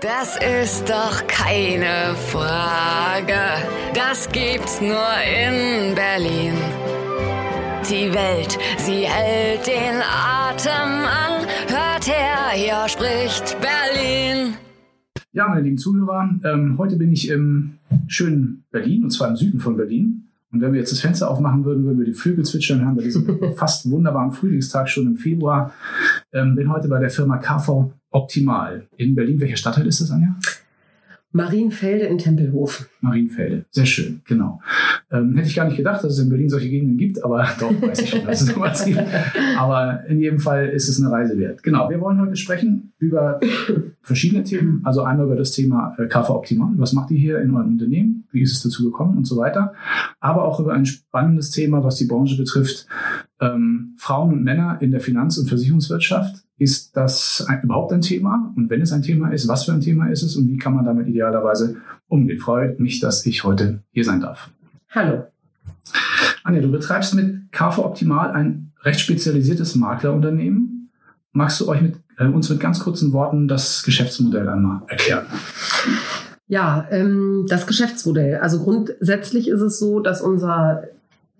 Das ist doch keine Frage. Das gibt's nur in Berlin. Die Welt, sie hält den Atem an. Hört her, hier spricht Berlin. Ja, meine lieben Zuhörer, ähm, heute bin ich im schönen Berlin, und zwar im Süden von Berlin. Und wenn wir jetzt das Fenster aufmachen würden, würden wir die Vögel zwitschern hören bei diesem fast wunderbaren Frühlingstag schon im Februar. Ähm, bin heute bei der Firma KV Optimal in Berlin. Welcher Stadtteil ist das, Anja? Marienfelde in Tempelhof. Marienfelde, sehr schön, genau. Ähm, hätte ich gar nicht gedacht, dass es in Berlin solche Gegenden gibt, aber doch, weiß ich schon, dass es sowas gibt. Aber in jedem Fall ist es eine Reise wert. Genau, wir wollen heute sprechen über verschiedene Themen. Also einmal über das Thema äh, KV Optimal. Was macht ihr hier in eurem Unternehmen? Wie ist es dazu gekommen und so weiter. Aber auch über ein spannendes Thema, was die Branche betrifft. Ähm, Frauen und Männer in der Finanz- und Versicherungswirtschaft. Ist das ein, überhaupt ein Thema? Und wenn es ein Thema ist, was für ein Thema ist es und wie kann man damit idealerweise umgehen? Freut mich, dass ich heute hier sein darf. Hallo. Anja, du betreibst mit KV Optimal ein recht spezialisiertes Maklerunternehmen. Magst du euch mit, äh, uns mit ganz kurzen Worten das Geschäftsmodell einmal erklären? Ja, ähm, das Geschäftsmodell. Also grundsätzlich ist es so, dass unser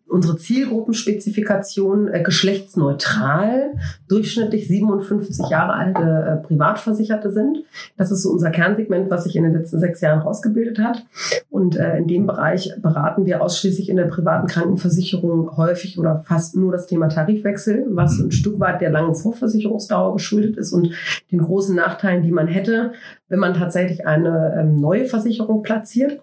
unsere Zielgruppenspezifikation äh, geschlechtsneutral, durchschnittlich 57 Jahre alte äh, Privatversicherte sind. Das ist so unser Kernsegment, was sich in den letzten sechs Jahren rausgebildet hat. Und äh, in dem Bereich beraten wir ausschließlich in der privaten Krankenversicherung häufig oder fast nur das Thema Tarifwechsel, was ein Stück weit der langen Vorversicherungsdauer geschuldet ist und den großen Nachteilen, die man hätte, wenn man tatsächlich eine ähm, neue Versicherung platziert.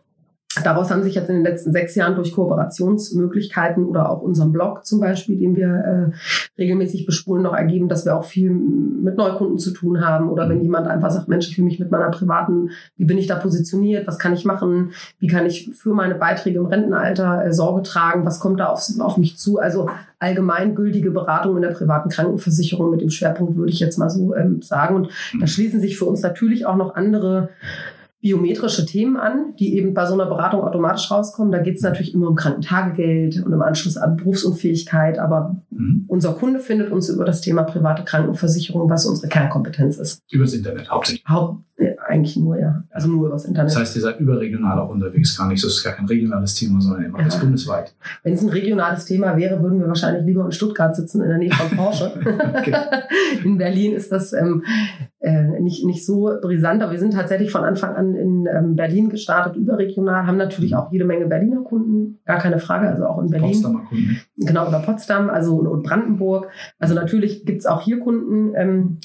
Daraus haben sich jetzt in den letzten sechs Jahren durch Kooperationsmöglichkeiten oder auch unserem Blog zum Beispiel, den wir äh, regelmäßig bespulen, noch ergeben, dass wir auch viel mit Neukunden zu tun haben. Oder wenn jemand einfach sagt, Mensch, ich will mich mit meiner privaten, wie bin ich da positioniert, was kann ich machen, wie kann ich für meine Beiträge im Rentenalter äh, Sorge tragen, was kommt da auf, auf mich zu. Also allgemeingültige Beratung in der privaten Krankenversicherung mit dem Schwerpunkt, würde ich jetzt mal so ähm, sagen. Und da schließen sich für uns natürlich auch noch andere biometrische Themen an, die eben bei so einer Beratung automatisch rauskommen. Da geht es natürlich immer um Krankentagegeld und im Anschluss an Berufsunfähigkeit. Aber mhm. unser Kunde findet uns über das Thema private Krankenversicherung, was unsere Kernkompetenz ist. Übers Internet hauptsächlich. Haupt, eigentlich nur, ja. Also nur übers Internet. Das heißt, ihr seid überregional auch unterwegs. Gar nicht so, es ist gar kein regionales Thema, sondern ihr macht ja. das bundesweit. Wenn es ein regionales Thema wäre, würden wir wahrscheinlich lieber in Stuttgart sitzen, in der Nähe von Porsche. in Berlin ist das ähm, äh, nicht, nicht so brisant, aber wir sind tatsächlich von Anfang an in ähm, Berlin gestartet, überregional, haben natürlich mhm. auch jede Menge Berliner Kunden, gar keine Frage, also auch in Berlin. Potsdamer Kunden. Genau, oder Potsdam, also und Brandenburg. Also natürlich gibt's auch hier Kunden, ähm,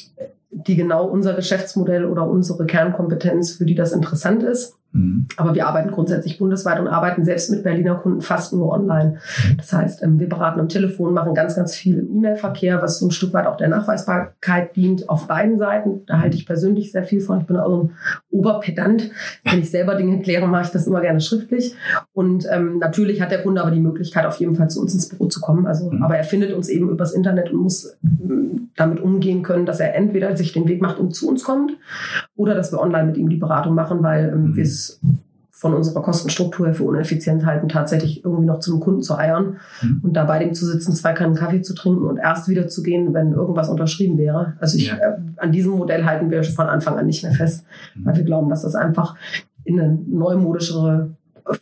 die genau unser Geschäftsmodell oder unsere Kernkompetenz, für die das interessant ist. Mhm. Aber wir arbeiten grundsätzlich bundesweit und arbeiten selbst mit Berliner Kunden fast nur online. Das heißt, ähm, wir beraten am Telefon, machen ganz, ganz viel im E-Mail-Verkehr, was so ein Stück weit auch der Nachweisbarkeit dient auf beiden Seiten. Da halte ich persönlich sehr viel von. Ich bin auch ein Oberpedant. Wenn ich selber Dinge kläre, mache ich das immer gerne schriftlich. Und ähm, natürlich hat der Kunde aber die Möglichkeit, auf jeden Fall zu uns ins Büro zu kommen. Also, mhm. aber er findet uns eben übers Internet und muss ähm, damit umgehen können, dass er entweder sich den Weg macht und zu uns kommt oder dass wir online mit ihm die Beratung machen, weil ähm, mhm. wir es von unserer Kostenstruktur her für uneffizient halten, tatsächlich irgendwie noch zu einem Kunden zu eiern mhm. und da bei dem zu sitzen, zwei Kannen Kaffee zu trinken und erst wieder zu gehen, wenn irgendwas unterschrieben wäre. Also ich, ja. äh, an diesem Modell halten wir von Anfang an nicht mehr fest, mhm. weil wir glauben, dass das einfach in eine neumodischere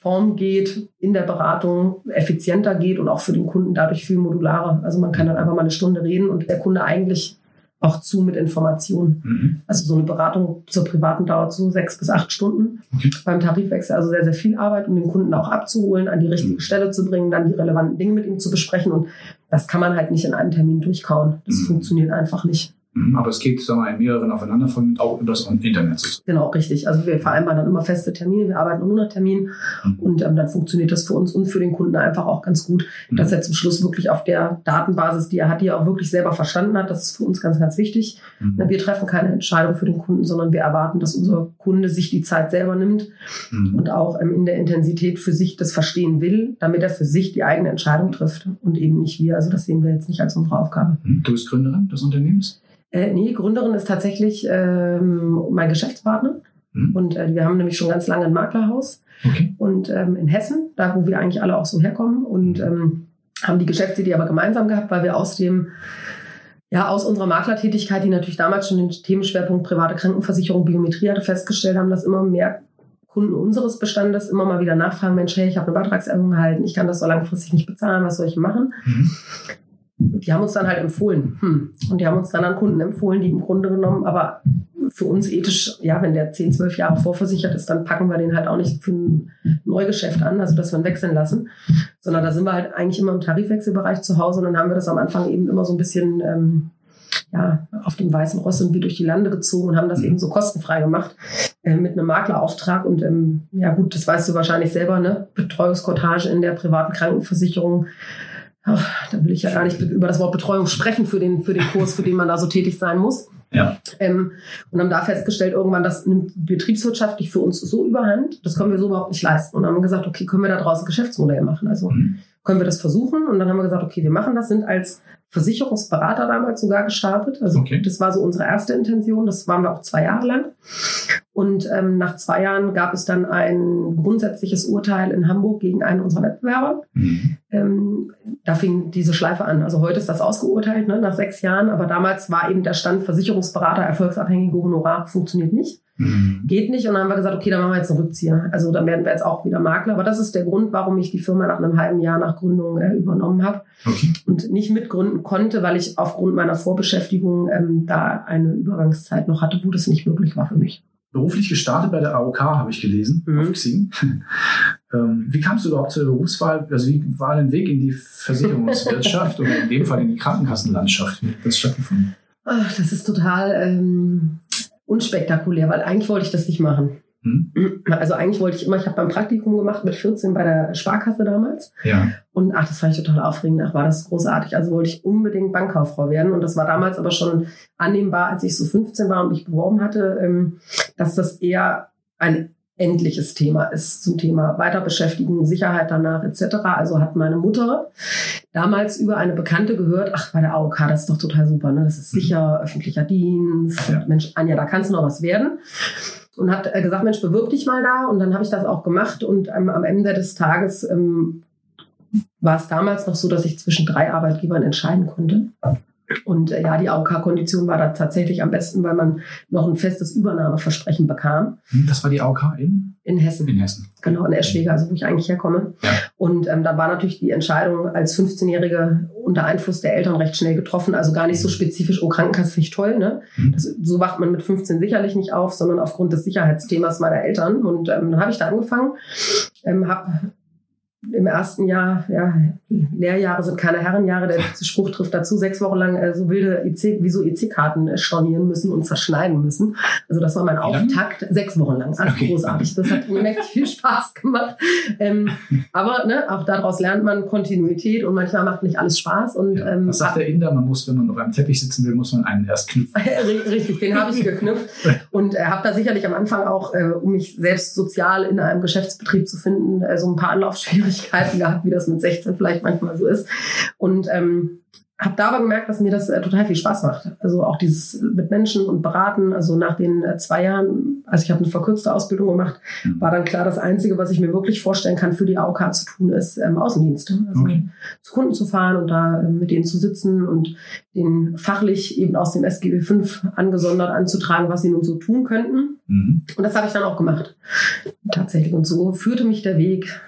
Form geht, in der Beratung effizienter geht und auch für den Kunden dadurch viel modularer. Also man kann dann einfach mal eine Stunde reden und der Kunde eigentlich auch zu mit Informationen. Mhm. Also so eine Beratung zur privaten dauert so sechs bis acht Stunden. Okay. Beim Tarifwechsel also sehr, sehr viel Arbeit, um den Kunden auch abzuholen, an die richtige mhm. Stelle zu bringen, dann die relevanten Dinge mit ihm zu besprechen. Und das kann man halt nicht in einem Termin durchkauen. Das mhm. funktioniert einfach nicht. Mhm. Aber es geht sagen wir, in mehreren aufeinanderfolgend auch über das Internet. Genau, richtig. Also wir vereinbaren dann immer feste Termine, wir arbeiten nur nach Termin mhm. und ähm, dann funktioniert das für uns und für den Kunden einfach auch ganz gut, mhm. dass er zum Schluss wirklich auf der Datenbasis, die er hat, die er auch wirklich selber verstanden hat. Das ist für uns ganz, ganz wichtig. Mhm. Wir treffen keine Entscheidung für den Kunden, sondern wir erwarten, dass unser Kunde sich die Zeit selber nimmt mhm. und auch ähm, in der Intensität für sich das verstehen will, damit er für sich die eigene Entscheidung trifft und eben nicht wir. Also das sehen wir jetzt nicht als unsere Aufgabe. Mhm. Du bist Gründerin des Unternehmens? Äh, nee, Gründerin ist tatsächlich ähm, mein Geschäftspartner. Mhm. Und äh, wir haben nämlich schon ganz lange ein Maklerhaus. Okay. Und ähm, in Hessen, da wo wir eigentlich alle auch so herkommen. Und ähm, haben die Geschäftsidee aber gemeinsam gehabt, weil wir aus dem ja, aus unserer Maklertätigkeit, die natürlich damals schon den Themenschwerpunkt private Krankenversicherung, Biometrie hatte, festgestellt haben, dass immer mehr Kunden unseres Bestandes immer mal wieder nachfragen, Mensch, hey, ich habe eine Beitragserhöhung erhalten, ich kann das so langfristig nicht bezahlen, was soll ich machen? Mhm. Die haben uns dann halt empfohlen. Hm. Und die haben uns dann an Kunden empfohlen, die im Grunde genommen aber für uns ethisch, ja, wenn der 10, 12 Jahre vorversichert ist, dann packen wir den halt auch nicht für ein Neugeschäft an, also dass wir ihn wechseln lassen, sondern da sind wir halt eigentlich immer im Tarifwechselbereich zu Hause und dann haben wir das am Anfang eben immer so ein bisschen ähm, ja, auf dem weißen Ross wir durch die Lande gezogen und haben das mhm. eben so kostenfrei gemacht äh, mit einem Maklerauftrag. Und ähm, ja gut, das weißt du wahrscheinlich selber, ne? Betreuungskortage in der privaten Krankenversicherung. Ach, da will ich ja gar nicht über das Wort Betreuung sprechen für den, für den Kurs, für den man da so tätig sein muss. Ja. Ähm, und haben da festgestellt, irgendwann, das nimmt betriebswirtschaftlich für uns so überhand, das können wir so überhaupt nicht leisten. Und dann haben wir gesagt, okay, können wir da draußen Geschäftsmodell machen? Also mhm. können wir das versuchen? Und dann haben wir gesagt, okay, wir machen das, sind als Versicherungsberater damals sogar gestartet. Also okay. das war so unsere erste Intention. Das waren wir auch zwei Jahre lang. Und ähm, nach zwei Jahren gab es dann ein grundsätzliches Urteil in Hamburg gegen einen unserer Wettbewerber. Mhm. Ähm, da fing diese Schleife an. Also heute ist das ausgeurteilt, ne, nach sechs Jahren. Aber damals war eben der Stand Versicherungsberater, erfolgsabhängige Honorar, funktioniert nicht. Mhm. Geht nicht. Und dann haben wir gesagt, okay, dann machen wir jetzt einen Rückzieher. Also dann werden wir jetzt auch wieder Makler. Aber das ist der Grund, warum ich die Firma nach einem halben Jahr nach Gründung äh, übernommen habe okay. und nicht mitgründen konnte, weil ich aufgrund meiner Vorbeschäftigung ähm, da eine Übergangszeit noch hatte, wo das nicht möglich war für mich. Beruflich gestartet bei der AOK, habe ich gelesen, mhm. auf Xing. Ähm, wie kamst du überhaupt zur Berufswahl? Also wie war dein Weg in die Versicherungswirtschaft oder in dem Fall in die Krankenkassenlandschaft? Wie hat das stattgefunden? Ach, das ist total ähm, unspektakulär, weil eigentlich wollte ich das nicht machen. Hm? Also eigentlich wollte ich immer, ich habe beim Praktikum gemacht mit 14 bei der Sparkasse damals. Ja. Und ach, das fand ich total aufregend. Ach, war das großartig. Also wollte ich unbedingt Bankkauffrau werden. Und das war damals aber schon annehmbar, als ich so 15 war und mich beworben hatte, ähm, dass das eher ein endliches Thema ist zum Thema Weiterbeschäftigung, Sicherheit danach etc. Also hat meine Mutter damals über eine Bekannte gehört, ach, bei der AOK, das ist doch total super, ne? das ist mhm. sicher, öffentlicher Dienst, ja. Mensch, Anja, da kannst du noch was werden. Und hat äh, gesagt, Mensch, bewirb dich mal da. Und dann habe ich das auch gemacht. Und ähm, am Ende des Tages ähm, war es damals noch so, dass ich zwischen drei Arbeitgebern entscheiden konnte. Und äh, ja, die AOK-Kondition war da tatsächlich am besten, weil man noch ein festes Übernahmeversprechen bekam. Hm, das war die AOK in? In Hessen. In Hessen. Genau, in Eschwege, also wo ich eigentlich herkomme. Ja. Und ähm, da war natürlich die Entscheidung als 15-Jährige unter Einfluss der Eltern recht schnell getroffen. Also gar nicht so spezifisch, oh, Krankenkasse finde ich toll. Ne? Mhm. Das, so wacht man mit 15 sicherlich nicht auf, sondern aufgrund des Sicherheitsthemas meiner Eltern. Und ähm, dann habe ich da angefangen, ähm, habe im ersten Jahr, ja, Lehrjahre sind keine Herrenjahre, der Spruch trifft dazu, sechs Wochen lang äh, so wilde EC, wie so EC-Karten äh, stornieren müssen und zerschneiden müssen. Also das war mein Auftakt, sechs Wochen lang. Also okay. großartig. Das hat mir mächtig viel Spaß gemacht. Ähm, aber ne, auch daraus lernt man Kontinuität und manchmal macht nicht alles Spaß. Und, ja. Ähm, Was sagt der Inder? Man muss, wenn man auf einem Teppich sitzen will, muss man einen erst knüpfen. Richtig, den habe ich geknüpft und äh, habe da sicherlich am Anfang auch, äh, um mich selbst sozial in einem Geschäftsbetrieb zu finden, äh, so ein paar Anlaufschwierigkeiten Schwierigkeiten gehabt, wie das mit 16 vielleicht manchmal so ist. Und ähm, habe da aber gemerkt, dass mir das äh, total viel Spaß macht. Also auch dieses mit Menschen und beraten. Also nach den äh, zwei Jahren, also ich habe eine verkürzte Ausbildung gemacht, mhm. war dann klar, das Einzige, was ich mir wirklich vorstellen kann, für die AOK zu tun, ist ähm, Außendienste. Also okay. zu Kunden zu fahren und da äh, mit denen zu sitzen und den fachlich eben aus dem SGB 5 angesondert anzutragen, was sie nun so tun könnten. Mhm. Und das habe ich dann auch gemacht. Tatsächlich. Und so führte mich der Weg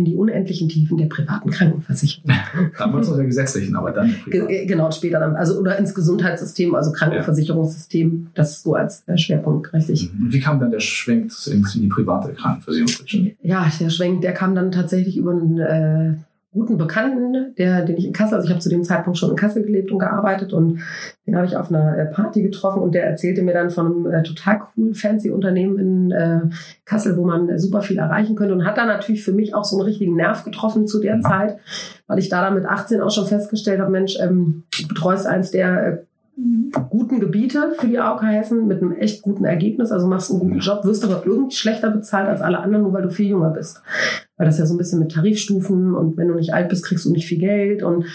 in die unendlichen Tiefen der privaten Krankenversicherung. Damals der gesetzlichen, aber dann. Privat. Genau, später dann. Also, oder ins Gesundheitssystem, also Krankenversicherungssystem, das so als äh, Schwerpunkt, richtig. Mhm. Und wie kam dann der Schwenk in die private Krankenversicherung? Ja, der Schwenk, der kam dann tatsächlich über einen äh, guten Bekannten, der, den ich in Kassel, also ich habe zu dem Zeitpunkt schon in Kassel gelebt und gearbeitet und den habe ich auf einer äh, Party getroffen und der erzählte mir dann von einem äh, total coolen fancy Unternehmen in äh, Kassel, wo man äh, super viel erreichen könnte und hat da natürlich für mich auch so einen richtigen Nerv getroffen zu der. Zeit, weil ich da dann mit 18 auch schon festgestellt habe, Mensch, ähm, du betreust eins der äh, guten Gebiete für die AOK Hessen mit einem echt guten Ergebnis, also machst einen guten Job, wirst aber irgendwie schlechter bezahlt als alle anderen, nur weil du viel jünger bist. Weil das ja so ein bisschen mit Tarifstufen und wenn du nicht alt bist, kriegst du nicht viel Geld und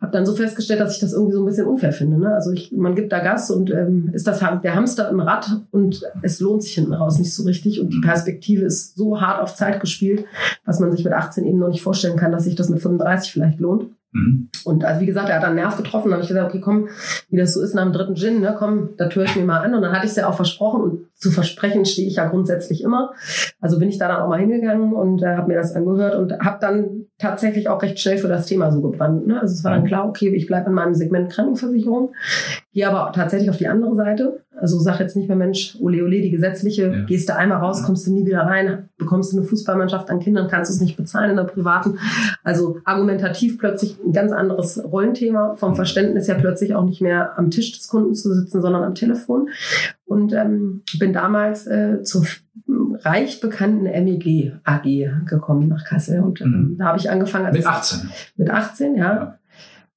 habe dann so festgestellt, dass ich das irgendwie so ein bisschen unfair finde. Ne? Also ich, man gibt da Gas und ähm, ist das der Hamster im Rad und es lohnt sich hinten raus nicht so richtig und die Perspektive ist so hart auf Zeit gespielt, dass man sich mit 18 eben noch nicht vorstellen kann, dass sich das mit 35 vielleicht lohnt. Mhm. Und also wie gesagt, er hat einen Nerv getroffen. Da habe ich gesagt, okay, komm, wie das so ist nach dem dritten Gin, ne, komm, da höre ich mir mal an. Und dann hatte ich es ja auch versprochen. Und zu versprechen stehe ich ja grundsätzlich immer. Also bin ich da dann auch mal hingegangen und äh, habe mir das angehört und habe dann tatsächlich auch recht schnell für das Thema so gebrannt. Ne? Also es war dann mhm. klar, okay, ich bleibe in meinem Segment Krankenversicherung, gehe aber tatsächlich auf die andere Seite. Also sag jetzt nicht mehr, Mensch, ole ole, die gesetzliche, ja. gehst du einmal raus, kommst du nie wieder rein, bekommst du eine Fußballmannschaft an Kindern, kannst du es nicht bezahlen in der privaten. Also argumentativ plötzlich ein ganz anderes Rollenthema, vom mhm. Verständnis her plötzlich auch nicht mehr am Tisch des Kunden zu sitzen, sondern am Telefon. Und ähm, bin damals äh, zur reich bekannten MEG AG gekommen nach Kassel. Und ähm, mhm. da habe ich angefangen. Als mit 18? Mit 18, ja. ja.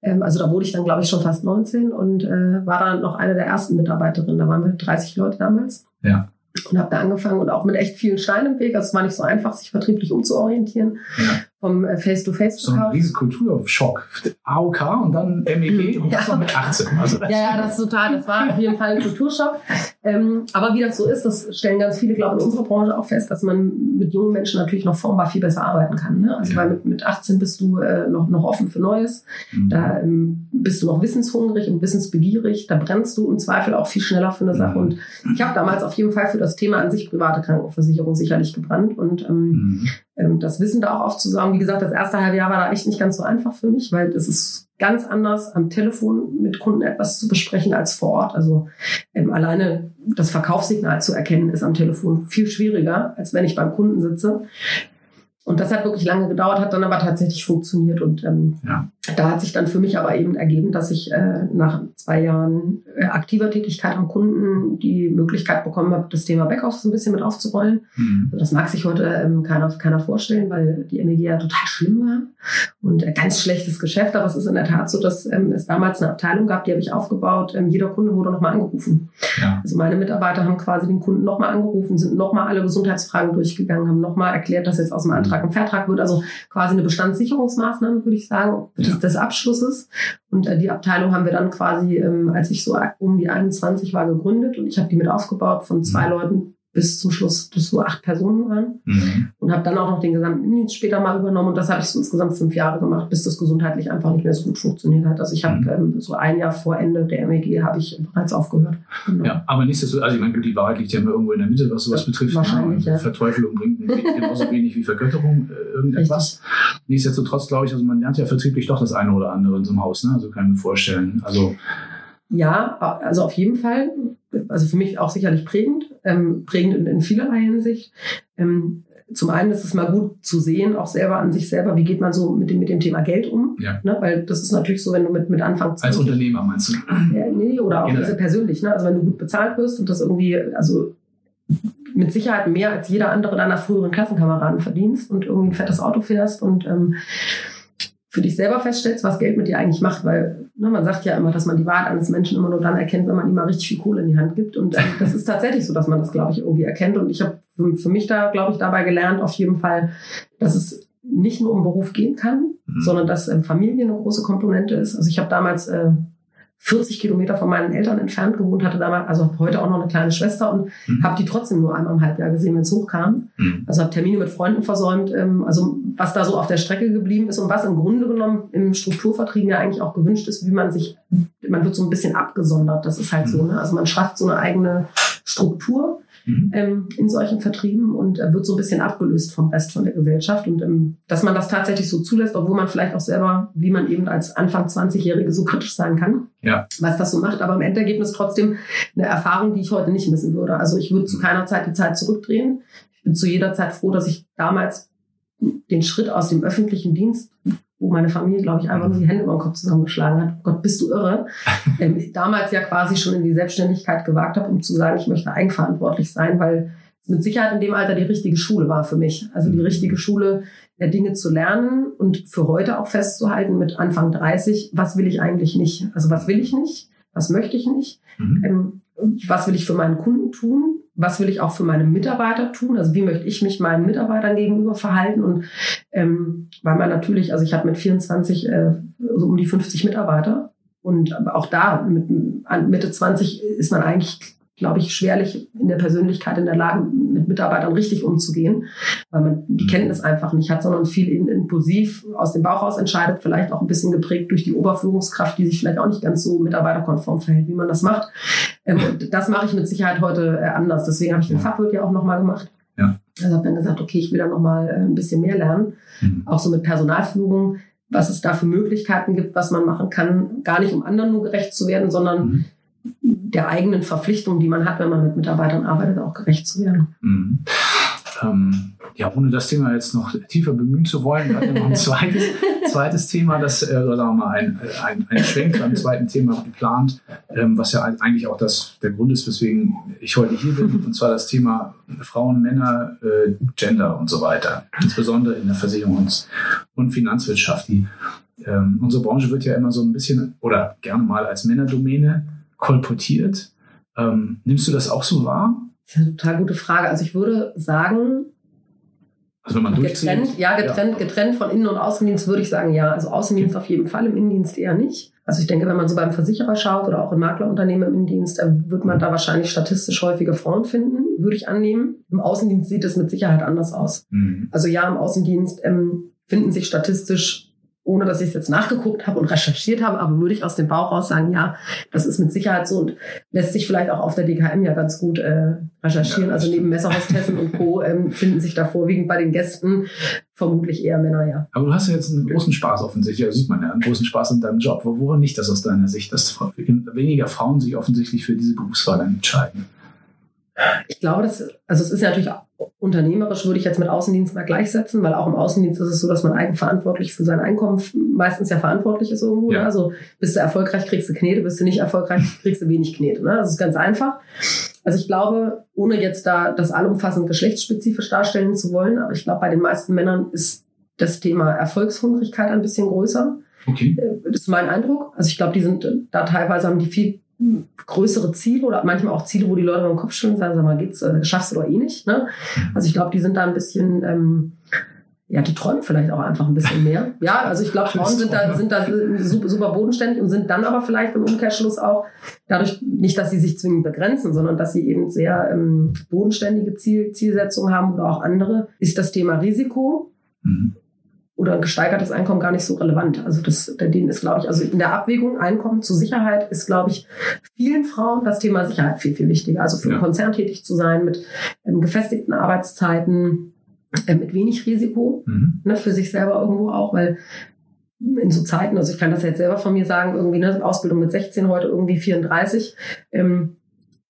Ähm, also da wurde ich dann, glaube ich, schon fast 19 und äh, war dann noch eine der ersten Mitarbeiterinnen. Da waren wir 30 Leute damals. Ja. Und habe da angefangen und auch mit echt vielen Steinen im Weg. Also es war nicht so einfach, sich vertrieblich umzuorientieren. Ja vom äh, Face-to-Face. So ein riesen Kulturschock. AOK und dann MEG und ja. das noch mit 18. Also ja, ja, das ist total, das war auf jeden Fall ein Kulturschock. Ähm, aber wie das so ist, das stellen ganz viele, glaube ich, in unserer Branche auch fest, dass man mit jungen Menschen natürlich noch formbar viel besser arbeiten kann. Ne? Also ja. weil mit, mit 18 bist du äh, noch, noch offen für Neues. Mhm. Da ähm, bist du noch wissenshungrig und wissensbegierig. Da brennst du im Zweifel auch viel schneller für eine Sache. Mhm. Und ich habe damals auf jeden Fall für das Thema an sich private Krankenversicherung sicherlich gebrannt und ähm, mhm. Ähm, das Wissen da auch aufzusagen wie gesagt, das erste halbe Jahr war da echt nicht ganz so einfach für mich, weil es ist ganz anders, am Telefon mit Kunden etwas zu besprechen als vor Ort. Also ähm, alleine das Verkaufssignal zu erkennen ist am Telefon viel schwieriger, als wenn ich beim Kunden sitze. Und das hat wirklich lange gedauert, hat dann aber tatsächlich funktioniert. Und ähm, ja. da hat sich dann für mich aber eben ergeben, dass ich äh, nach zwei Jahren äh, aktiver Tätigkeit am Kunden die Möglichkeit bekommen habe, das Thema Backoffice ein bisschen mit aufzurollen. Mhm. Also das mag sich heute ähm, keiner, keiner vorstellen, weil die MEG ja total schlimm war und äh, ganz schlechtes Geschäft. Aber es ist in der Tat so, dass ähm, es damals eine Abteilung gab, die habe ich aufgebaut. Ähm, jeder Kunde wurde nochmal angerufen. Ja. Also meine Mitarbeiter haben quasi den Kunden nochmal angerufen, sind nochmal alle Gesundheitsfragen durchgegangen, haben nochmal erklärt, dass jetzt aus dem Antrag Vertrag im Vertrag wird, also quasi eine Bestandssicherungsmaßnahme, würde ich sagen, des, ja. des Abschlusses. Und äh, die Abteilung haben wir dann quasi, ähm, als ich so um die 21 war, gegründet und ich habe die mit aufgebaut von zwei mhm. Leuten bis zum Schluss, bis so acht Personen waren. Mhm. Und habe dann auch noch den gesamten Indienst später mal übernommen. Und das habe ich so insgesamt fünf Jahre gemacht, bis das gesundheitlich einfach nicht mehr so gut funktioniert hat. Also ich habe mhm. ähm, so ein Jahr vor Ende der MEG habe ich bereits aufgehört. Genau. Ja, aber nichtsdestotrotz, also ich meine, die Wahrheit liegt ja immer irgendwo in der Mitte, was sowas ja, betrifft. Wahrscheinlich, ja. Verteufelung bringt genauso wenig wie Vergötterung äh, irgendetwas. Richtig. Nichtsdestotrotz glaube ich, also man lernt ja vertrieblich doch das eine oder andere in so einem Haus. Ne? Also kann ich mir vorstellen. Also ja, also auf jeden Fall. Also für mich auch sicherlich prägend, ähm, prägend in, in vielerlei Hinsicht. Ähm, zum einen ist es mal gut zu sehen, auch selber an sich selber, wie geht man so mit dem, mit dem Thema Geld um. Ja. Ne? Weil das ist natürlich so, wenn du mit, mit Anfang 20, Als Unternehmer meinst du? Ja, nee, oder auch also persönlich. Ne? Also wenn du gut bezahlt wirst und das irgendwie, also mit Sicherheit mehr als jeder andere deiner früheren Klassenkameraden verdienst und irgendwie ein fettes Auto fährst und ähm, für dich selber feststellst, was Geld mit dir eigentlich macht, weil ne, man sagt ja immer, dass man die Wahrheit eines Menschen immer nur dann erkennt, wenn man ihm mal richtig viel Kohle in die Hand gibt. Und äh, das ist tatsächlich so, dass man das, glaube ich, irgendwie erkennt. Und ich habe für, mich da, glaube ich, dabei gelernt, auf jeden Fall, dass es nicht nur um Beruf gehen kann, mhm. sondern dass ähm, Familie eine große Komponente ist. Also ich habe damals äh, 40 Kilometer von meinen Eltern entfernt gewohnt, hatte damals, also heute auch noch eine kleine Schwester und mhm. habe die trotzdem nur einmal im Halbjahr gesehen, wenn es hochkam. Mhm. Also habe Termine mit Freunden versäumt. Ähm, also was da so auf der Strecke geblieben ist und was im Grunde genommen im Strukturvertrieb ja eigentlich auch gewünscht ist, wie man sich, man wird so ein bisschen abgesondert. Das ist halt mhm. so. Ne? Also man schafft so eine eigene Struktur mhm. ähm, in solchen Vertrieben und äh, wird so ein bisschen abgelöst vom Rest von der Gesellschaft. Und ähm, dass man das tatsächlich so zulässt, obwohl man vielleicht auch selber, wie man eben als Anfang 20-Jährige so kritisch sein kann, ja. was das so macht. Aber im Endergebnis trotzdem eine Erfahrung, die ich heute nicht missen würde. Also ich würde zu mhm. keiner Zeit die Zeit zurückdrehen. Ich bin zu jeder Zeit froh, dass ich damals den Schritt aus dem öffentlichen Dienst wo meine Familie, glaube ich, einfach nur die Hände über den Kopf zusammengeschlagen hat. Gott, bist du irre. ähm, damals ja quasi schon in die Selbstständigkeit gewagt habe, um zu sagen, ich möchte eigenverantwortlich sein, weil mit Sicherheit in dem Alter die richtige Schule war für mich. Also die richtige Schule, der Dinge zu lernen und für heute auch festzuhalten mit Anfang 30, was will ich eigentlich nicht? Also was will ich nicht? Was möchte ich nicht? Mhm. Ähm, was will ich für meinen Kunden tun? Was will ich auch für meine Mitarbeiter tun? Also wie möchte ich mich meinen Mitarbeitern gegenüber verhalten? Und ähm, weil man natürlich, also ich habe mit 24 äh, so um die 50 Mitarbeiter und auch da mit Mitte 20 ist man eigentlich glaube ich, schwerlich in der Persönlichkeit in der Lage, mit Mitarbeitern richtig umzugehen, weil man die mhm. Kenntnis einfach nicht hat, sondern viel impulsiv aus dem Bauch raus entscheidet, vielleicht auch ein bisschen geprägt durch die Oberführungskraft, die sich vielleicht auch nicht ganz so mitarbeiterkonform verhält, wie man das macht. Ähm, und das mache ich mit Sicherheit heute äh, anders. Deswegen habe ich den Fachwirt ja auch nochmal gemacht. Ja. Also habe dann gesagt, okay, ich will da nochmal äh, ein bisschen mehr lernen. Mhm. Auch so mit Personalführung, was es da für Möglichkeiten gibt, was man machen kann, gar nicht um anderen nur gerecht zu werden, sondern mhm der eigenen Verpflichtung, die man hat, wenn man mit Mitarbeitern arbeitet, auch gerecht zu werden. Mhm. Ähm, ja, ohne das Thema jetzt noch tiefer bemühen zu wollen, hat noch ein zweites, zweites Thema, das, äh, sagen wir mal, ein, ein, ein Schwenk beim zweiten Thema geplant, ähm, was ja eigentlich auch das, der Grund ist, weswegen ich heute hier bin, und zwar das Thema Frauen, Männer, äh, Gender und so weiter, insbesondere in der Versicherungs- und Finanzwirtschaft. Die, ähm, unsere Branche wird ja immer so ein bisschen oder gerne mal als Männerdomäne kolportiert. Ähm, nimmst du das auch so wahr? Das ist eine total gute Frage. Also ich würde sagen, also wenn man getrennt, ja, getrennt, ja. getrennt von Innen- und Außendienst würde ich sagen, ja. Also Außendienst auf jeden Fall, im Innendienst eher nicht. Also ich denke, wenn man so beim Versicherer schaut oder auch in Maklerunternehmen im Innendienst, dann wird man da wahrscheinlich statistisch häufige Frauen finden, würde ich annehmen. Im Außendienst sieht es mit Sicherheit anders aus. Mhm. Also ja, im Außendienst ähm, finden sich statistisch ohne dass ich es jetzt nachgeguckt habe und recherchiert habe, aber würde ich aus dem Bauch raus sagen, ja, das ist mit Sicherheit so und lässt sich vielleicht auch auf der DKM ja ganz gut äh, recherchieren. Ja, also neben Messerhostessen und Co. Ähm, finden sich da vorwiegend bei den Gästen vermutlich eher Männer, ja. Aber du hast ja jetzt einen großen Spaß offensichtlich, ja, sieht man ja, einen großen Spaß in deinem Job. Woran liegt das aus deiner Sicht, dass weniger Frauen sich offensichtlich für diese Berufswahl entscheiden? Ich glaube, dass, also es ist ja natürlich unternehmerisch, würde ich jetzt mit Außendienst mal gleichsetzen, weil auch im Außendienst ist es so, dass man eigenverantwortlich für sein Einkommen meistens ja verantwortlich ist irgendwo. Ja. Ne? Also bist du erfolgreich, kriegst du Knete, bist du nicht erfolgreich, kriegst du wenig Knete. Ne? Das ist ganz einfach. Also ich glaube, ohne jetzt da das allumfassend geschlechtsspezifisch darstellen zu wollen, aber ich glaube, bei den meisten Männern ist das Thema Erfolgshungrigkeit ein bisschen größer. Okay. Äh, das ist mein Eindruck. Also ich glaube, die sind da teilweise haben die viel größere Ziele oder manchmal auch Ziele, wo die Leute beim Kopf und sagen, sag mal, geht's, äh, schaffst du doch eh nicht. Ne? Mhm. Also ich glaube, die sind da ein bisschen, ähm, ja, die träumen vielleicht auch einfach ein bisschen mehr. Ja, also ich glaube, Frauen sind da, sind da super, super bodenständig und sind dann aber vielleicht im Umkehrschluss auch dadurch nicht, dass sie sich zwingend begrenzen, sondern dass sie eben sehr ähm, bodenständige Ziel, Zielsetzungen haben oder auch andere, ist das Thema Risiko. Mhm oder ein gesteigertes Einkommen gar nicht so relevant. Also das, denen ist, glaube ich, also in der Abwägung Einkommen zu Sicherheit ist, glaube ich, vielen Frauen das Thema Sicherheit viel, viel wichtiger. Also für ja. einen Konzern tätig zu sein mit ähm, gefestigten Arbeitszeiten, äh, mit wenig Risiko, mhm. ne, für sich selber irgendwo auch, weil in so Zeiten, also ich kann das jetzt selber von mir sagen, irgendwie eine Ausbildung mit 16, heute irgendwie 34, ähm,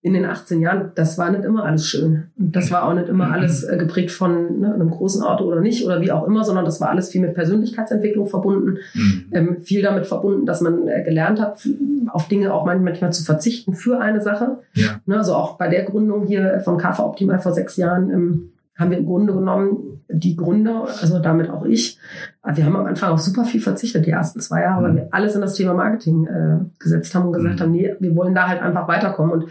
in den 18 Jahren, das war nicht immer alles schön. Und das war auch nicht immer alles äh, geprägt von ne, einem großen Auto oder nicht oder wie auch immer, sondern das war alles viel mit Persönlichkeitsentwicklung verbunden, mhm. ähm, viel damit verbunden, dass man äh, gelernt hat, auf Dinge auch manchmal zu verzichten für eine Sache. Ja. Ne, also auch bei der Gründung hier von KV Optimal vor sechs Jahren ähm, haben wir im Grunde genommen die Gründer, also damit auch ich, wir haben am Anfang auch super viel verzichtet, die ersten zwei Jahre, weil mhm. wir alles in das Thema Marketing äh, gesetzt haben und gesagt mhm. haben, nee, wir wollen da halt einfach weiterkommen. Und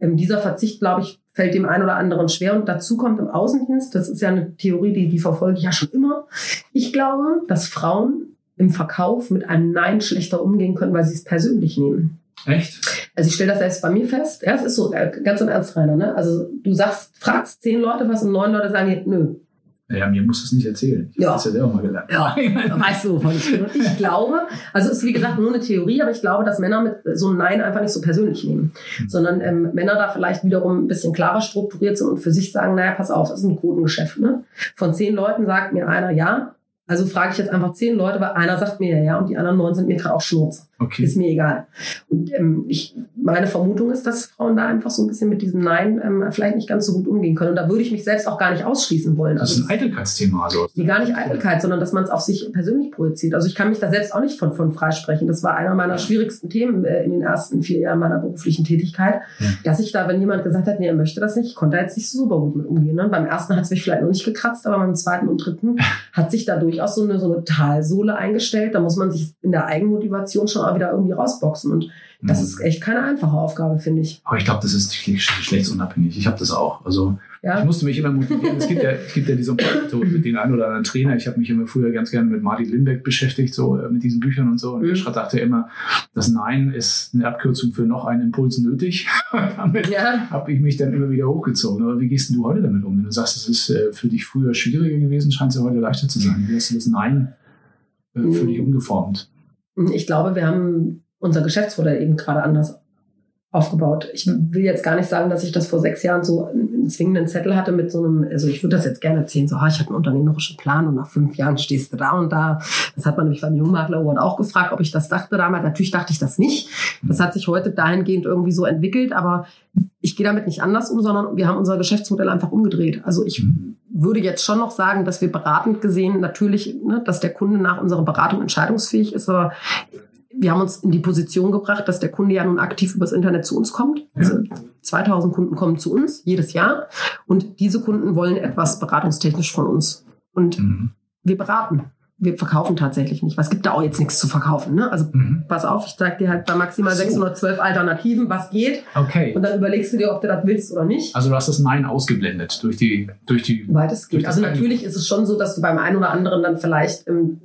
ähm, dieser Verzicht, glaube ich, fällt dem einen oder anderen schwer. Und dazu kommt im Außendienst, das ist ja eine Theorie, die, die verfolge ich ja schon immer. Ich glaube, dass Frauen im Verkauf mit einem Nein schlechter umgehen können, weil sie es persönlich nehmen. Echt? Also ich stelle das selbst bei mir fest. Ja, es ist so äh, ganz im Ernst, Rainer. Ne? Also du sagst, fragst zehn Leute was und neun Leute sagen dir, nö. Naja, mir muss das nicht erzählen. Ich ja. habe das ja selber mal gelernt. Ja, weißt du, wovon ich bin. Und ich glaube, also es ist wie gesagt nur eine Theorie, aber ich glaube, dass Männer mit so einem Nein einfach nicht so persönlich nehmen. Mhm. Sondern ähm, Männer da vielleicht wiederum ein bisschen klarer strukturiert sind und für sich sagen, naja, pass auf, das ist ein Quotengeschäft. Ne? Von zehn Leuten sagt mir einer ja, also frage ich jetzt einfach zehn Leute, weil einer sagt mir ja, ja und die anderen neun sind mir gerade auch Schnurz. Okay. Ist mir egal. Und ähm, ich, meine Vermutung ist, dass Frauen da einfach so ein bisschen mit diesem Nein ähm, vielleicht nicht ganz so gut umgehen können. Und da würde ich mich selbst auch gar nicht ausschließen wollen. Das ist ein also Eitelkeitsthema. Also. Gar nicht Eitelkeit, sondern dass man es auf sich persönlich projiziert. Also ich kann mich da selbst auch nicht von, von freisprechen. Das war einer meiner schwierigsten Themen äh, in den ersten vier Jahren meiner beruflichen Tätigkeit, ja. dass ich da, wenn jemand gesagt hat, nee, er möchte das nicht, ich konnte da jetzt nicht so super gut mit umgehen. Ne? Beim ersten hat es mich vielleicht noch nicht gekratzt, aber beim zweiten und dritten hat sich da durchaus so eine, so eine Talsohle eingestellt. Da muss man sich in der Eigenmotivation schon auch wieder irgendwie rausboxen. Und das mhm. ist echt keine einfache Aufgabe, finde ich. Aber ich glaube, das ist geschlechtsunabhängig. Ich habe das auch. Also Ja? Ich musste mich immer motivieren. Es gibt ja, es gibt ja diesen so den einen oder anderen Trainer. Ich habe mich immer früher ganz gerne mit Martin Limbeck beschäftigt, so äh, mit diesen Büchern und so. Und mhm. der dachte immer, das Nein ist eine Abkürzung für noch einen Impuls nötig. damit ja. habe ich mich dann immer wieder hochgezogen. Aber wie gehst du heute damit um? Wenn du sagst, es ist äh, für dich früher schwieriger gewesen, scheint es ja heute leichter zu sein. Wie hast du das Nein äh, für dich mhm. umgeformt? Ich glaube, wir haben unser Geschäftsmodell eben gerade anders aufgebaut. Ich will jetzt gar nicht sagen, dass ich das vor sechs Jahren so einen zwingenden Zettel hatte mit so einem, also ich würde das jetzt gerne erzählen, so, ich hatte einen unternehmerischen Plan und nach fünf Jahren stehst du da und da. Das hat man nämlich beim Jungmakler Award auch gefragt, ob ich das dachte damals. Natürlich dachte ich das nicht. Das hat sich heute dahingehend irgendwie so entwickelt, aber ich gehe damit nicht anders um, sondern wir haben unser Geschäftsmodell einfach umgedreht. Also ich würde jetzt schon noch sagen, dass wir beratend gesehen natürlich, ne, dass der Kunde nach unserer Beratung entscheidungsfähig ist, aber wir haben uns in die Position gebracht, dass der Kunde ja nun aktiv übers Internet zu uns kommt. Also 2000 Kunden kommen zu uns jedes Jahr und diese Kunden wollen etwas beratungstechnisch von uns. Und mhm. wir beraten. Wir verkaufen tatsächlich nicht. Was gibt da auch jetzt nichts zu verkaufen? Ne? Also mhm. pass auf, ich zeige dir halt bei maximal so. 612 Alternativen, was geht. Okay. Und dann überlegst du dir, ob du das willst oder nicht. Also du hast das Nein ausgeblendet durch die durch die. Weit es geht. Also natürlich ist es schon so, dass du beim einen oder anderen dann vielleicht im,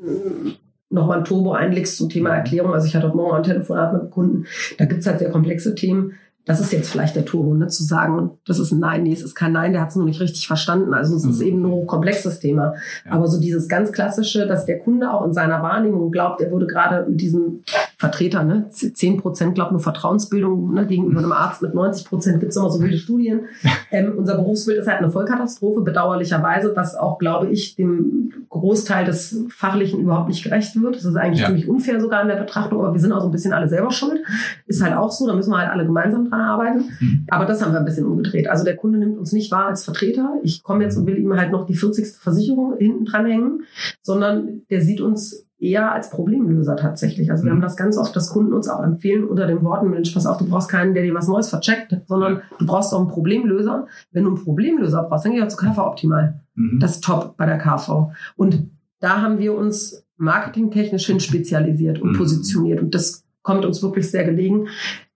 nochmal ein Turbo einlegst zum Thema Erklärung. Also ich hatte heute Morgen ein Telefonat mit einem Kunden. Da gibt's halt sehr komplexe Themen. Das ist jetzt vielleicht der Turbo, ne, zu sagen, das ist ein Nein, nee, es ist kein Nein, der hat es nur nicht richtig verstanden. Also es ist mhm. eben ein hochkomplexes Thema. Ja. Aber so dieses ganz klassische, dass der Kunde auch in seiner Wahrnehmung glaubt, er würde gerade mit diesem Vertreter, ne, 10 Prozent glaubt nur Vertrauensbildung ne, gegenüber einem Arzt, mit 90 Prozent gibt es immer so viele Studien. Ähm, unser Berufsbild ist halt eine Vollkatastrophe, bedauerlicherweise, was auch, glaube ich, dem Großteil des Fachlichen überhaupt nicht gerecht wird. Das ist eigentlich ja. ziemlich unfair sogar in der Betrachtung, aber wir sind auch so ein bisschen alle selber schuld. Ist halt auch so, da müssen wir halt alle gemeinsam dran arbeiten. Mhm. Aber das haben wir ein bisschen umgedreht. Also der Kunde nimmt uns nicht wahr als Vertreter. Ich komme jetzt und will ihm halt noch die 40. Versicherung hinten dranhängen, sondern der sieht uns eher als Problemlöser tatsächlich. Also wir haben mhm. das ganz oft, dass Kunden uns auch empfehlen unter den Worten, Mensch, pass auf, du brauchst keinen, der dir was Neues vercheckt, sondern du brauchst auch einen Problemlöser. Wenn du einen Problemlöser brauchst, dann geh doch zu KV Optimal. Mhm. Das ist top bei der KV. Und da haben wir uns marketingtechnisch hin spezialisiert und mhm. positioniert. Und das kommt uns wirklich sehr gelegen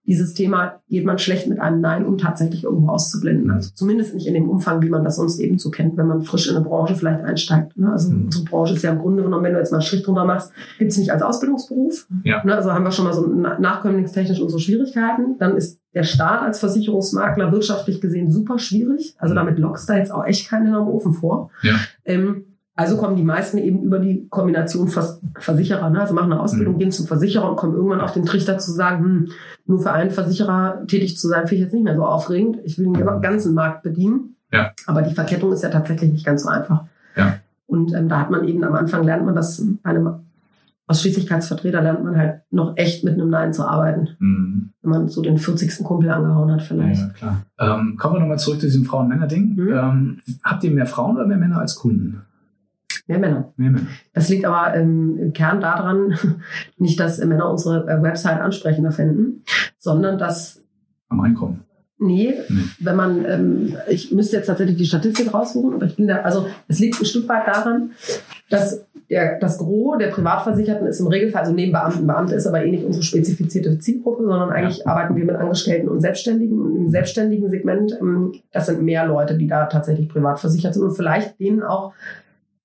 dieses Thema geht man schlecht mit einem Nein um tatsächlich irgendwo auszublenden. Also zumindest nicht in dem Umfang, wie man das sonst eben so kennt, wenn man frisch in eine Branche vielleicht einsteigt. Ne? Also mhm. unsere Branche ist ja im Grunde genommen, wenn du jetzt mal einen Strich drunter machst, gibt es nicht als Ausbildungsberuf. Ja. Ne? Also haben wir schon mal so nachkömmlingstechnisch unsere Schwierigkeiten. Dann ist der Staat als Versicherungsmakler wirtschaftlich gesehen super schwierig. Also mhm. damit lockst da jetzt auch echt keinen am Ofen vor. Ja. Ähm, also kommen die meisten eben über die Kombination Vers Versicherer, ne? also machen eine Ausbildung, mhm. gehen zum Versicherer und kommen irgendwann auf den Trichter zu sagen, hm, nur für einen Versicherer tätig zu sein, finde ich jetzt nicht mehr so aufregend. Ich will den mhm. ganzen Markt bedienen. Ja. Aber die Verkettung ist ja tatsächlich nicht ganz so einfach. Ja. Und ähm, da hat man eben am Anfang lernt man das bei einem Ausschließlichkeitsvertreter lernt man halt noch echt mit einem Nein zu arbeiten. Mhm. Wenn man so den 40. Kumpel angehauen hat vielleicht. Ja, klar. Ähm, kommen wir nochmal zurück zu diesem Frauen-Männer-Ding. Mhm. Ähm, habt ihr mehr Frauen oder mehr Männer als Kunden? Mehr Männer. Mehr Männer. Das liegt aber ähm, im Kern daran, nicht, dass Männer unsere äh, Website ansprechender finden, sondern dass. Am Einkommen. Nee, nee, wenn man, ähm, ich müsste jetzt tatsächlich die Statistik raussuchen, aber ich bin da, also es liegt ein Stück weit daran, dass der, das Gros der Privatversicherten ist im Regelfall, also neben Beamten, Beamte ist aber eh nicht unsere spezifizierte Zielgruppe, sondern eigentlich ja. arbeiten wir mit Angestellten und Selbstständigen. Und im selbstständigen Segment, ähm, das sind mehr Leute, die da tatsächlich privat versichert sind und vielleicht denen auch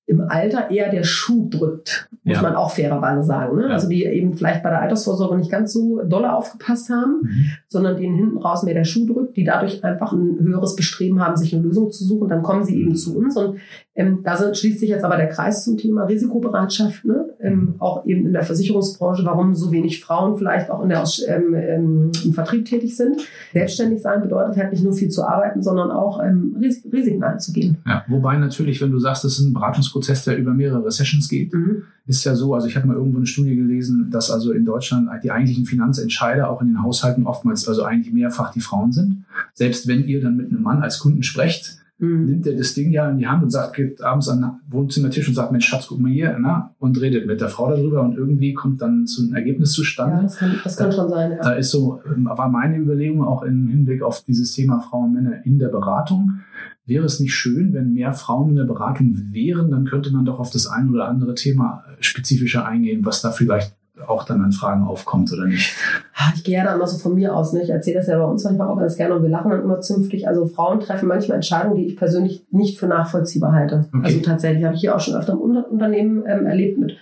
im Alter eher der Schuh drückt, muss ja. man auch fairerweise sagen. Ne? Ja. Also die eben vielleicht bei der Altersvorsorge nicht ganz so dolle aufgepasst haben, mhm. sondern denen hinten raus mehr der Schuh drückt, die dadurch einfach ein höheres Bestreben haben, sich eine Lösung zu suchen. Dann kommen sie eben mhm. zu uns und ähm, da schließt sich jetzt aber der Kreis zum Thema Risikobereitschaft, ne? ähm, mhm. auch eben in der Versicherungsbranche, warum so wenig Frauen vielleicht auch in der, ähm, ähm, im Vertrieb tätig sind. Selbstständig sein bedeutet halt nicht nur viel zu arbeiten, sondern auch ähm, Ris Risiken einzugehen. Ja, wobei natürlich, wenn du sagst, das ist ein Beratungsprozess, der über mehrere Sessions geht, mhm. ist ja so, also ich habe mal irgendwo eine Studie gelesen, dass also in Deutschland die eigentlichen Finanzentscheider auch in den Haushalten oftmals also eigentlich mehrfach die Frauen sind. Selbst wenn ihr dann mit einem Mann als Kunden sprecht, mhm. nimmt er das Ding ja in die Hand und sagt, geht abends an den Wohnzimmertisch und sagt, Mensch, Schatz, guck mal hier, na, und redet mit der Frau darüber und irgendwie kommt dann so ein Ergebnis zustande. Ja, das kann, das kann schon sein. Ja. Da ist so, ähm, war meine Überlegung auch im Hinblick auf dieses Thema Frauen und Männer in der Beratung. Wäre es nicht schön, wenn mehr Frauen in der Beratung wären, dann könnte man doch auf das ein oder andere Thema spezifischer eingehen, was da vielleicht auch dann an Fragen aufkommt oder nicht? Ich gehe ja da immer so von mir aus. Ne? Ich erzähle das ja bei uns manchmal auch ganz gerne und wir lachen dann immer zünftig. Also Frauen treffen manchmal Entscheidungen, die ich persönlich nicht für nachvollziehbar halte. Okay. Also tatsächlich habe ich hier auch schon öfter im Unternehmen ähm, erlebt mit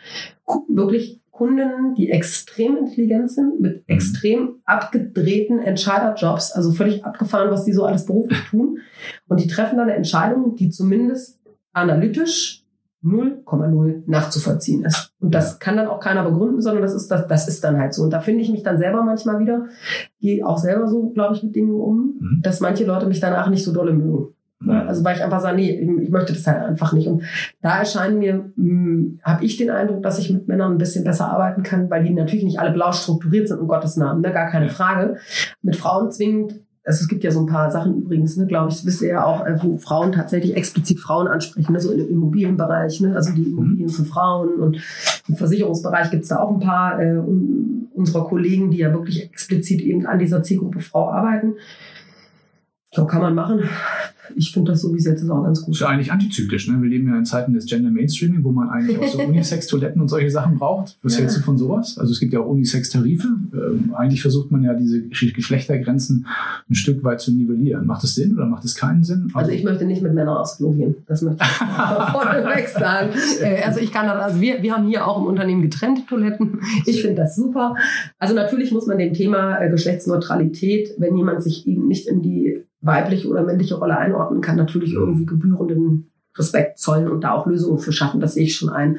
wirklich Kundinnen, die extrem intelligent sind, mit mhm. extrem abgedrehten Entscheiderjobs, also völlig abgefahren, was die so alles beruflich tun. Und die treffen dann eine Entscheidung, die zumindest analytisch 0,0 nachzuvollziehen ist. Und das kann dann auch keiner begründen, sondern das ist, das, das ist dann halt so. Und da finde ich mich dann selber manchmal wieder, gehe auch selber so, glaube ich, mit Dingen um, mhm. dass manche Leute mich danach nicht so dolle mögen. Ja, also weil ich einfach sage, nee, ich möchte das halt einfach nicht. Und da erscheinen mir, hm, habe ich den Eindruck, dass ich mit Männern ein bisschen besser arbeiten kann, weil die natürlich nicht alle blau strukturiert sind, um Gottes Namen, ne? gar keine Frage. Mit Frauen zwingend also es gibt ja so ein paar Sachen übrigens, ne, glaube ich, das wisst ihr ja auch, äh, wo Frauen tatsächlich explizit Frauen ansprechen, ne, so im Immobilienbereich, ne, also die Immobilien für Frauen und im Versicherungsbereich gibt es da auch ein paar äh, unserer Kollegen, die ja wirklich explizit eben an dieser Zielgruppe Frau arbeiten. So kann man machen ich finde das so, wie es jetzt ist, auch ganz gut. Das ist ja eigentlich antizyklisch. Ne? Wir leben ja in Zeiten des Gender Mainstreaming, wo man eigentlich auch so Unisex-Toiletten und solche Sachen braucht. Was ja. hältst du von sowas? Also es gibt ja auch Unisex-Tarife. Ähm, eigentlich versucht man ja diese Geschlechtergrenzen ein Stück weit zu nivellieren. Macht das Sinn oder macht es keinen Sinn? Also, also ich möchte nicht mit Männern aufs Klo gehen. Das möchte ich vorneweg sagen. Äh, also ich kann das, also wir, wir haben hier auch im Unternehmen getrennte Toiletten. Ich finde das super. Also natürlich muss man dem Thema äh, Geschlechtsneutralität, wenn jemand sich eben nicht in die weibliche oder männliche Rolle einordnen kann, natürlich irgendwie gebührenden Respekt zollen und da auch Lösungen für schaffen. Das sehe ich schon ein.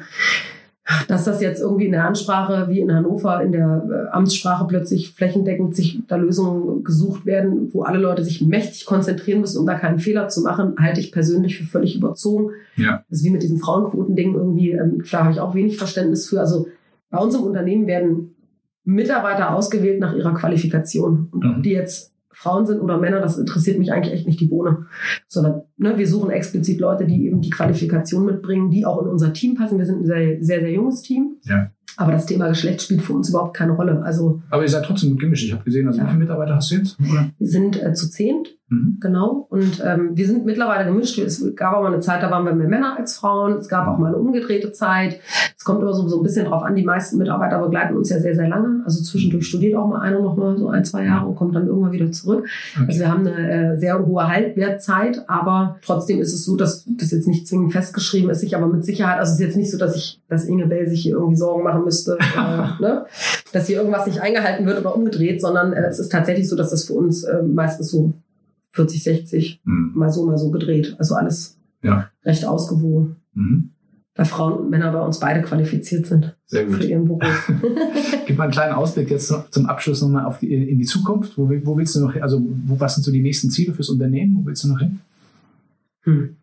Dass das jetzt irgendwie in der Ansprache wie in Hannover in der äh, Amtssprache plötzlich flächendeckend sich da Lösungen gesucht werden, wo alle Leute sich mächtig konzentrieren müssen, um da keinen Fehler zu machen, halte ich persönlich für völlig überzogen. Ja. Das ist wie mit diesen Frauenquotendingen irgendwie, ähm, da habe ich auch wenig Verständnis für. Also bei uns im Unternehmen werden Mitarbeiter ausgewählt nach ihrer Qualifikation. Und ob mhm. die jetzt Frauen sind oder Männer, das interessiert mich eigentlich echt nicht die Bohne. Sondern ne, wir suchen explizit Leute, die eben die Qualifikation mitbringen, die auch in unser Team passen. Wir sind ein sehr, sehr, sehr junges Team. Ja. Aber das Thema Geschlecht spielt für uns überhaupt keine Rolle. Also, Aber ihr seid trotzdem gut gemischt. Ich habe gesehen, also ja. wie viele Mitarbeiter hast du jetzt? Oder? Wir sind äh, zu zehnt, mhm. genau. Und ähm, wir sind mittlerweile gemischt. Es gab auch mal eine Zeit, da waren wir mehr Männer als Frauen. Es gab auch mal eine umgedrehte Zeit. Es kommt immer so, so ein bisschen drauf an. Die meisten Mitarbeiter begleiten uns ja sehr, sehr lange. Also zwischendurch studiert auch mal einer noch mal so ein, zwei Jahre und kommt dann irgendwann wieder zurück. Okay. Also wir haben eine äh, sehr hohe Halbwertzeit, aber trotzdem ist es so, dass das jetzt nicht zwingend festgeschrieben ist. Ich aber mit Sicherheit, also es ist jetzt nicht so, dass ich, dass Inge Bell sich hier irgendwie Sorgen machen müsste. Äh, ne? dass hier irgendwas nicht eingehalten wird oder umgedreht, sondern äh, es ist tatsächlich so, dass das für uns äh, meistens so 40, 60 mhm. mal so, mal so gedreht. Also alles ja. recht ausgewogen. Mhm. Da Frauen und Männer bei uns beide qualifiziert sind Sehr gut. für ihren Beruf. Gib mal einen kleinen Ausblick jetzt zum Abschluss nochmal auf die, in die Zukunft. Wo, wo willst du noch, also wo, was sind so die nächsten Ziele fürs Unternehmen? Wo willst du noch hin? Hm.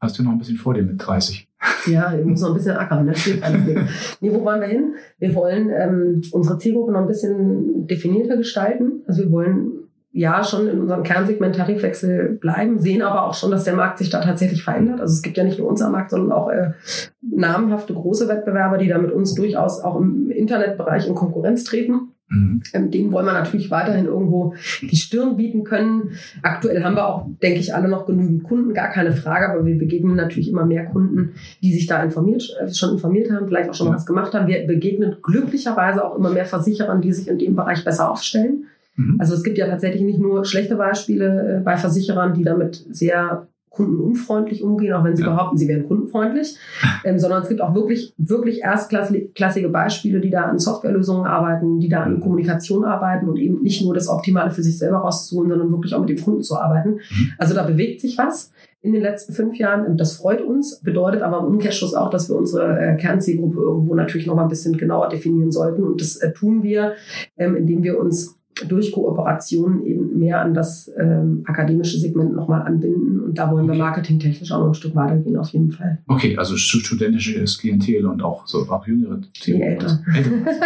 Hast du noch ein bisschen vor dir mit 30? Ja, ich muss noch ein bisschen ackern, das steht alles nicht. Nee, wo wollen wir hin? Wir wollen ähm, unsere Zielgruppe noch ein bisschen definierter gestalten. Also wir wollen ja schon in unserem Kernsegment Tarifwechsel bleiben, sehen aber auch schon, dass der Markt sich da tatsächlich verändert. Also es gibt ja nicht nur unser Markt, sondern auch äh, namhafte große Wettbewerber, die da mit uns durchaus auch im Internetbereich in Konkurrenz treten. Mhm. Ähm, denen wollen wir natürlich weiterhin irgendwo die Stirn bieten können. Aktuell haben wir auch, denke ich, alle noch genügend Kunden, gar keine Frage, aber wir begegnen natürlich immer mehr Kunden, die sich da informiert, äh, schon informiert haben, vielleicht auch schon ja. was gemacht haben. Wir begegnen glücklicherweise auch immer mehr Versicherern, die sich in dem Bereich besser aufstellen. Mhm. Also es gibt ja tatsächlich nicht nur schlechte Beispiele äh, bei Versicherern, die damit sehr kundenunfreundlich umgehen, auch wenn sie ja. behaupten, sie wären kundenfreundlich, ähm, sondern es gibt auch wirklich, wirklich erstklassige Beispiele, die da an Softwarelösungen arbeiten, die da an Kommunikation arbeiten und eben nicht nur das Optimale für sich selber rauszuholen, sondern wirklich auch mit dem Kunden zu arbeiten. Mhm. Also da bewegt sich was in den letzten fünf Jahren. Das freut uns, bedeutet aber im Umkehrschluss auch, dass wir unsere äh, Kernzielgruppe irgendwo natürlich noch mal ein bisschen genauer definieren sollten. Und das äh, tun wir, ähm, indem wir uns durch Kooperation eben mehr an das ähm, akademische Segment nochmal anbinden. Und da wollen wir marketingtechnisch auch noch ein Stück weitergehen, auf jeden Fall. Okay, also studentisches Klientel und auch so auch jüngere Themen. Die älteren.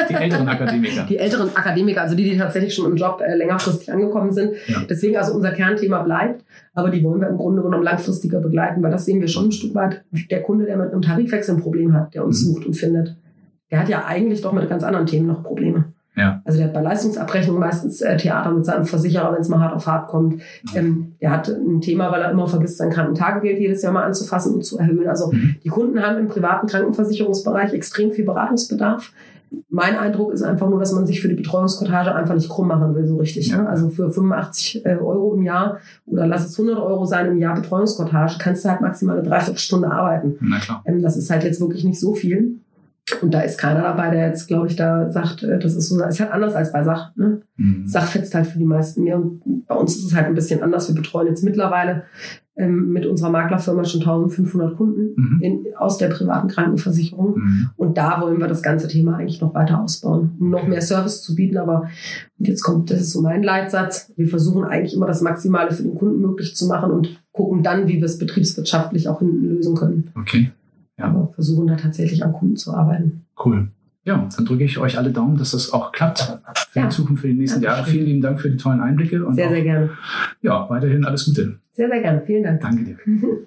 Die älteren Akademiker. Die älteren Akademiker, also die, die tatsächlich schon im Job äh, längerfristig angekommen sind. Ja. Deswegen also unser Kernthema bleibt, aber die wollen wir im Grunde genommen langfristiger begleiten, weil das sehen wir schon ein Stück weit. Der Kunde, der mit einem Tarifwechsel ein Problem hat, der uns mhm. sucht und findet, der hat ja eigentlich doch mit ganz anderen Themen noch Probleme. Ja. Also der hat bei Leistungsabrechnung meistens äh, Theater mit seinem Versicherer, wenn es mal hart auf hart kommt. Ähm, der hat ein Thema, weil er immer vergisst, sein Krankentagegeld jedes Jahr mal anzufassen und zu erhöhen. Also mhm. die Kunden haben im privaten Krankenversicherungsbereich extrem viel Beratungsbedarf. mein Eindruck ist einfach nur, dass man sich für die Betreuungskortage einfach nicht krumm machen will, so richtig. Ja. Ne? Also für 85 äh, Euro im Jahr oder lass es 100 Euro sein im Jahr Betreuungskortage, kannst du halt maximal eine Dreiviertelstunde arbeiten. Na klar. Ähm, das ist halt jetzt wirklich nicht so viel. Und da ist keiner dabei, der jetzt, glaube ich, da sagt, äh, das ist so, ist halt anders als bei Sach. Ne? Mhm. Sach fetzt halt für die meisten mehr. Und bei uns ist es halt ein bisschen anders. Wir betreuen jetzt mittlerweile ähm, mit unserer Maklerfirma schon 1500 Kunden Mhm. in, aus der privaten Krankenversicherung. Mhm. Und da wollen wir das ganze Thema eigentlich noch weiter ausbauen, um noch mehr Service zu bieten. Aber jetzt kommt, das ist so mein Leitsatz. Wir versuchen eigentlich immer das Maximale für den Kunden möglich zu machen und gucken dann, wie wir es betriebswirtschaftlich auch hinten lösen können. Okay, Ja. Aber versuchen da tatsächlich am Kunden zu arbeiten. cool. Ja, dann drücke ich euch alle Daumen, dass das auch klappt für Ja. die Zukunft, für die nächsten. Jahre. Vielen lieben Dank für die tollen Einblicke und Sehr, auch, sehr gerne. ja, weiterhin alles Gute. Sehr, sehr gerne. Vielen Dank. Danke dir.